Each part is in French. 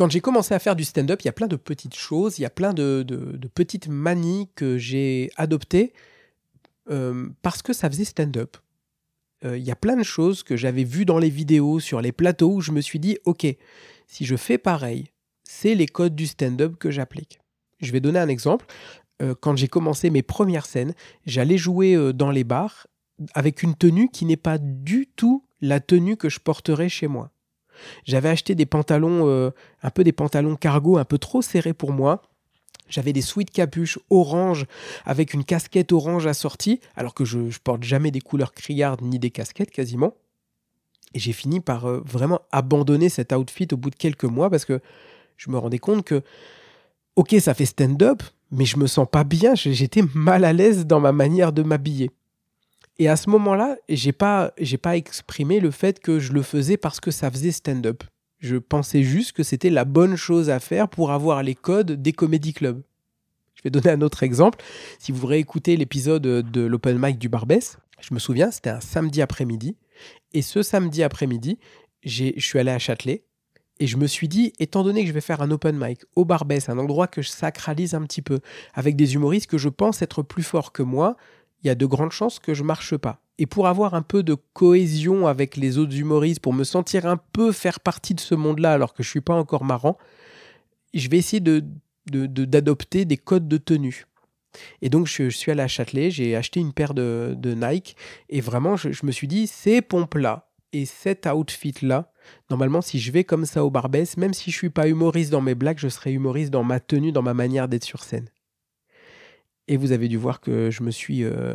quand j'ai commencé à faire du stand-up, il y a plein de petites choses, il y a plein de, petites manies que j'ai adoptées euh, parce que ça faisait stand-up. Euh, il y a plein de choses que j'avais vues dans les vidéos, sur les plateaux, où je me suis dit, ok, si je fais pareil, c'est les codes du stand-up que j'applique. Je vais donner un exemple. Euh, quand j'ai commencé mes premières scènes, j'allais jouer dans les bars avec une tenue qui n'est pas du tout la tenue que je porterais chez moi. J'avais acheté des pantalons, euh, un peu des pantalons cargo un peu trop serrés pour moi. J'avais des sweats capuches orange avec une casquette orange assortie, alors que je, porte jamais des couleurs criardes ni des casquettes quasiment. Et j'ai fini par euh, vraiment abandonner cet outfit au bout de quelques mois parce que je me rendais compte que, ok, ça fait stand-up, mais je me sens pas bien, j'étais mal à l'aise dans ma manière de m'habiller. Et à ce moment-là, j'ai pas, j'ai pas exprimé le fait que je le faisais parce que ça faisait stand-up. Je pensais juste que c'était la bonne chose à faire pour avoir les codes des comédie clubs. Je vais donner un autre exemple. Si vous réécoutez l'épisode de l'open mic du Barbès, je me souviens, c'était un samedi après-midi. Et ce samedi après-midi, je suis allé à Châtelet. Et je me suis dit, étant donné que je vais faire un open mic au Barbès, un endroit que je sacralise un petit peu, avec des humoristes que je pense être plus forts que moi, il y a de grandes chances que je marche pas. Et pour avoir un peu de cohésion avec les autres humoristes, pour me sentir un peu faire partie de ce monde-là alors que je suis pas encore marrant, je vais essayer de, d'adopter des codes de tenue. Et donc je, suis allé à Châtelet, j'ai acheté une paire de, Nike et vraiment je, me suis dit ces pompes-là et cet outfit-là, normalement si je vais comme ça au Barbès, même si je suis pas humoriste dans mes blagues, je serai humoriste dans ma tenue, dans ma manière d'être sur scène. Et vous avez dû voir que je me suis. Euh,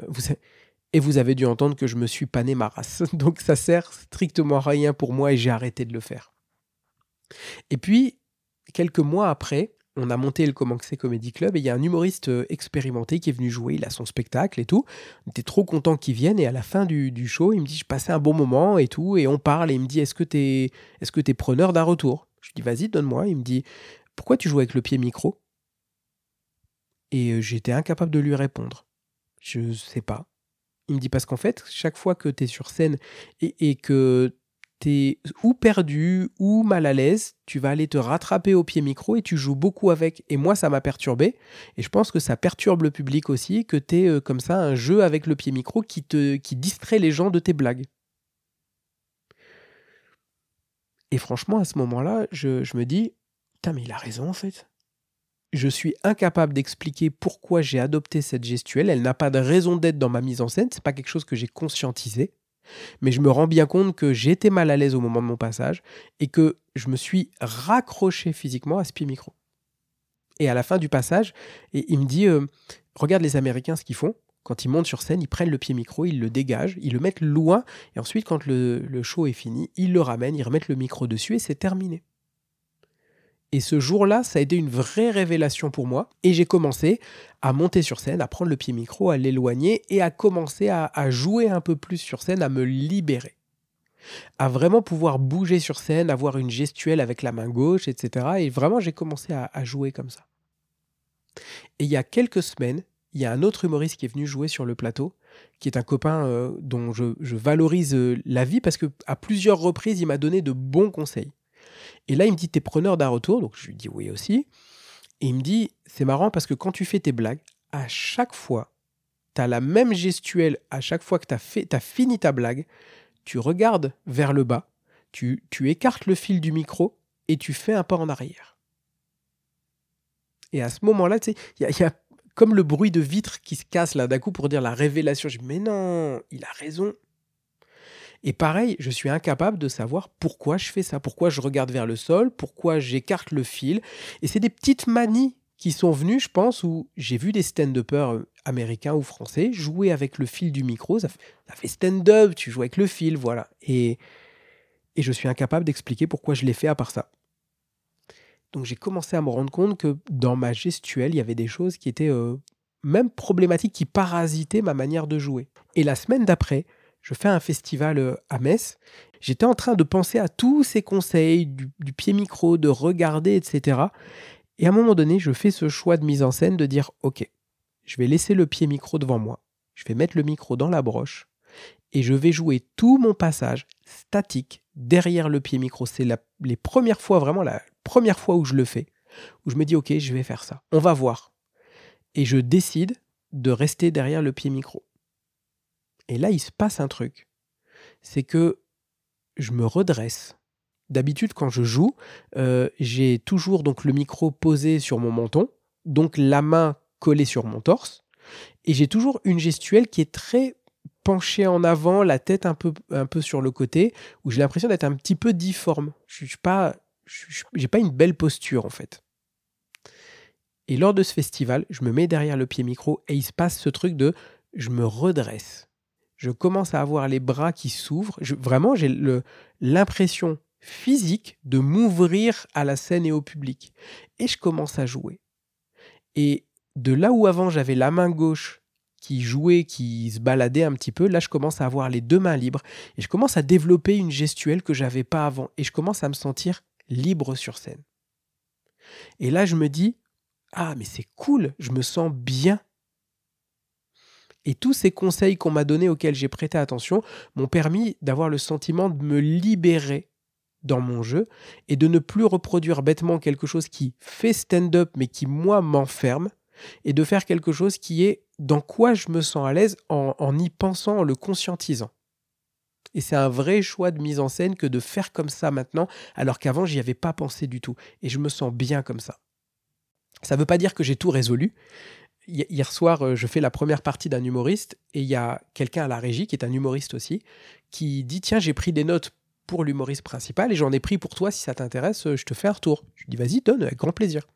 et vous avez dû entendre que je me suis pané ma race. Donc ça sert strictement à rien pour moi et j'ai arrêté de le faire. Et puis, quelques mois après, on a monté le c'est Comedy Club et il y a un humoriste euh, expérimenté qui est venu jouer, il a son spectacle et tout. On était trop content qu'il vienne et à la fin du, show, il me dit je passais un bon moment et tout et on parle et il me dit est-ce que tu es, est-ce que es preneur d'un retour? Je dis vas-y donne-moi. Il me dit pourquoi tu joues avec le pied micro? Et j'étais incapable de lui répondre. Je sais pas. Il me dit parce qu'en fait, chaque fois que tu es sur scène et, que tu es ou perdu ou mal à l'aise, tu vas aller te rattraper au pied micro et tu joues beaucoup avec. Et moi, ça m'a perturbé. Et je pense que ça perturbe le public aussi, que tu es comme ça un jeu avec le pied micro qui, te, qui distrait les gens de tes blagues. Et franchement, à ce moment-là, je, je me dis, putain, mais il a raison en fait je suis incapable d'expliquer pourquoi j'ai adopté cette gestuelle. Elle n'a pas de raison d'être dans ma mise en scène. C'est pas quelque chose que j'ai conscientisé. Mais je me rends bien compte que j'étais mal à l'aise au moment de mon passage et que je me suis raccroché physiquement à ce pied micro. Et à la fin du passage, et il me dit euh, Regarde les Américains ce qu'ils font. Quand ils montent sur scène, ils prennent le pied micro, ils le dégagent, ils le mettent loin, et ensuite, quand le, le show est fini, ils le ramènent, ils remettent le micro dessus et c'est terminé. Et ce jour-là, ça a été une vraie révélation pour moi. Et j'ai commencé à monter sur scène, à prendre le pied micro, à l'éloigner et à commencer à, jouer un peu plus sur scène, à me libérer. À vraiment pouvoir bouger sur scène, avoir une gestuelle avec la main gauche, etc. Et vraiment, j'ai commencé à, jouer comme ça. Et il y a quelques semaines, il y a un autre humoriste qui est venu jouer sur le plateau, qui est un copain euh, dont je, valorise euh, la vie parce que à plusieurs reprises, il m'a donné de bons conseils. Et là, il me dit, t'es preneur d'un retour Donc je lui dis oui aussi. Et il me dit, c'est marrant parce que quand tu fais tes blagues, à chaque fois, tu as la même gestuelle à chaque fois que tu as, fini ta blague. Tu regardes vers le bas, tu, tu écartes le fil du micro et tu fais un pas en arrière. Et à ce moment-là, tu il y, y a, comme le bruit de vitre qui se casse là d'un coup pour dire la révélation. Je dis, mais non, il a raison. Et pareil, je suis incapable de savoir pourquoi je fais ça, pourquoi je regarde vers le sol, pourquoi j'écarte le fil. Et c'est des petites manies qui sont venues, je pense, où j'ai vu des stand-uppers euh, américains ou français jouer avec le fil du micro. Ça fait, stand-up, tu joues avec le fil, voilà. Et, je suis incapable d'expliquer pourquoi je l'ai fait à part ça. Donc j'ai commencé à me rendre compte que dans ma gestuelle, il y avait des choses qui étaient euh, même problématiques, qui parasitaient ma manière de jouer. Et la semaine d'après, je fais un festival euh, à Metz. J'étais en train de penser à tous ces conseils, du, pied micro, de regarder, etc. Et à un moment donné, je fais ce choix de mise en scène de dire, OK, je vais laisser le pied micro devant moi, je vais mettre le micro dans la broche, et je vais jouer tout mon passage statique derrière le pied micro. C'est les premières fois, vraiment la première fois où je le fais, où je me dis, ok, je vais faire ça. On va voir. Et je décide de rester derrière le pied micro. Et là, il se passe un truc. C'est que je me redresse. D'habitude, quand je joue, euh, j'ai toujours donc le micro posé sur mon menton, donc la main collée sur mon torse, et j'ai toujours une gestuelle qui est très penchée en avant, la tête un peu, un peu sur le côté, où j'ai l'impression d'être un petit peu difforme. Je n'ai pas, pas une belle posture en fait. Et lors de ce festival, je me mets derrière le pied micro et il se passe ce truc de je me redresse. Je commence à avoir les bras qui s'ouvrent. Vraiment, j'ai l'impression physique de m'ouvrir à la scène et au public. Et je commence à jouer. Et de là où avant j'avais la main gauche qui jouait, qui se baladait un petit peu, là je commence à avoir les deux mains libres et je commence à développer une gestuelle que j'avais pas avant et je commence à me sentir libre sur scène. Et là je me dis ah mais c'est cool, je me sens bien. Et tous ces conseils qu'on m'a donnés auxquels j'ai prêté attention m'ont permis d'avoir le sentiment de me libérer dans mon jeu et de ne plus reproduire bêtement quelque chose qui fait stand-up mais qui moi m'enferme et de faire quelque chose qui est dans quoi je me sens à l'aise en, y pensant, en le conscientisant. Et c'est un vrai choix de mise en scène que de faire comme ça maintenant, alors qu'avant j'y avais pas pensé du tout. Et je me sens bien comme ça. Ça ne veut pas dire que j'ai tout résolu. Hier soir, euh, je fais la première partie d'un humoriste et il y a quelqu'un à la régie qui est un humoriste aussi qui dit tiens j'ai pris des notes pour l'humoriste principal et j'en ai pris pour toi si ça t'intéresse, euh, je te fais un retour. Je lui dis vas-y donne avec grand plaisir.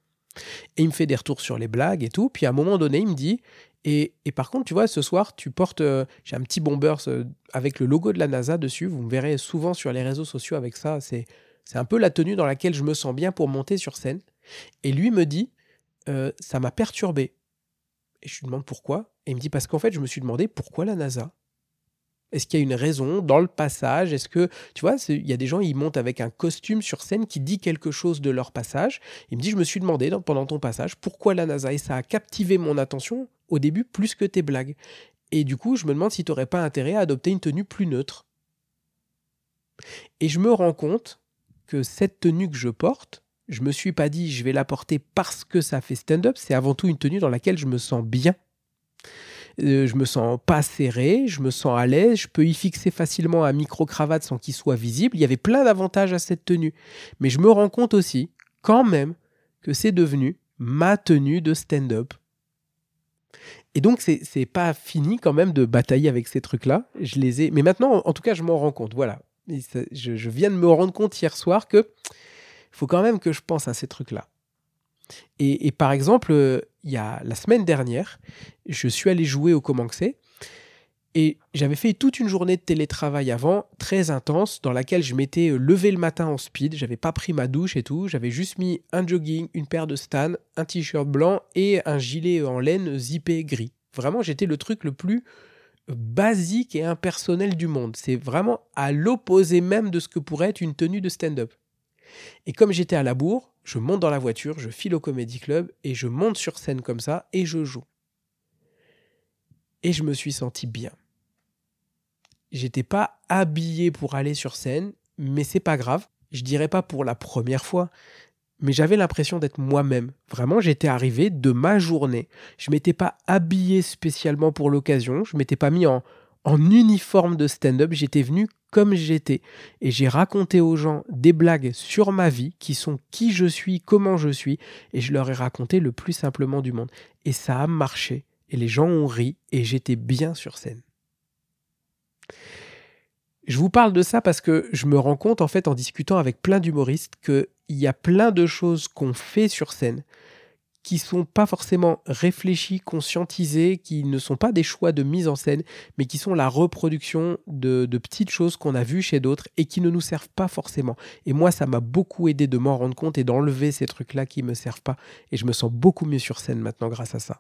Et il me fait des retours sur les blagues et tout. Puis à un moment donné, il me dit et, par contre, tu vois, ce soir, tu portes. Euh, j'ai un petit bomber euh, avec le logo de la NASA dessus. Vous me verrez souvent sur les réseaux sociaux avec ça. C'est, c'est un peu la tenue dans laquelle je me sens bien pour monter sur scène. Et lui me dit Ça m'a perturbé. Et je lui demande pourquoi. Et il me dit Parce qu'en fait, je me suis demandé pourquoi la NASA? Est-ce qu'il y a une raison dans le passage? Est-ce que, tu vois, il y a des gens, ils montent avec un costume sur scène qui dit quelque chose de leur passage. Il me dit, je me suis demandé pendant ton passage pourquoi la NASA? Et ça a captivé mon attention au début plus que tes blagues. Et du coup, je me demande si tu n'aurais pas intérêt à adopter une tenue plus neutre. Et je me rends compte que cette tenue que je porte, je me suis pas dit je vais la porter parce que ça fait stand-up, c'est avant tout une tenue dans laquelle je me sens bien. Euh, je me sens pas serré, je me sens à l'aise, je peux y fixer facilement un micro-cravate sans qu'il soit visible. Il y avait plein d'avantages à cette tenue. Mais je me rends compte aussi, quand même, que c'est devenu ma tenue de stand-up. Et donc, c'est pas fini quand même de batailler avec ces trucs-là. Je les ai. Mais maintenant, en tout cas, je m'en rends compte. Voilà. je, viens de me rendre compte hier soir que faut quand même que je pense à ces trucs-là. Et, par exemple, euh, il y a la semaine dernière, je suis allé jouer au Comanxé et j'avais fait toute une journée de télétravail avant, très intense, dans laquelle je m'étais euh, levé le matin en speed, j'avais pas pris ma douche et tout, j'avais juste mis un jogging, une paire de stan, un t-shirt blanc et un gilet en laine zippé gris. Vraiment, j'étais le truc le plus basique et impersonnel du monde. C'est vraiment à l'opposé même de ce que pourrait être une tenue de stand-up. Et comme j'étais à la bourre, je monte dans la voiture, je file au Comedy Club et je monte sur scène comme ça et je joue. Et je me suis senti bien. J'étais pas habillé pour aller sur scène, mais c'est pas grave. Je dirais pas pour la première fois, mais j'avais l'impression d'être moi-même. Vraiment, j'étais arrivé de ma journée. Je m'étais pas habillé spécialement pour l'occasion. Je m'étais pas mis en, en uniforme de stand-up. J'étais venu comme j'étais. Et j'ai raconté aux gens des blagues sur ma vie, qui sont qui je suis, comment je suis, et je leur ai raconté le plus simplement du monde. Et ça a marché. Et les gens ont ri, et j'étais bien sur scène. Je vous parle de ça parce que je me rends compte, en fait, en discutant avec plein d'humoristes, qu'il y a plein de choses qu'on fait sur scène qui sont pas forcément réfléchis, conscientisés, qui ne sont pas des choix de mise en scène, mais qui sont la reproduction de, petites choses qu'on a vues chez d'autres et qui ne nous servent pas forcément. Et moi, ça m'a beaucoup aidé de m'en rendre compte et d'enlever ces trucs-là qui me servent pas. Et je me sens beaucoup mieux sur scène maintenant grâce à ça.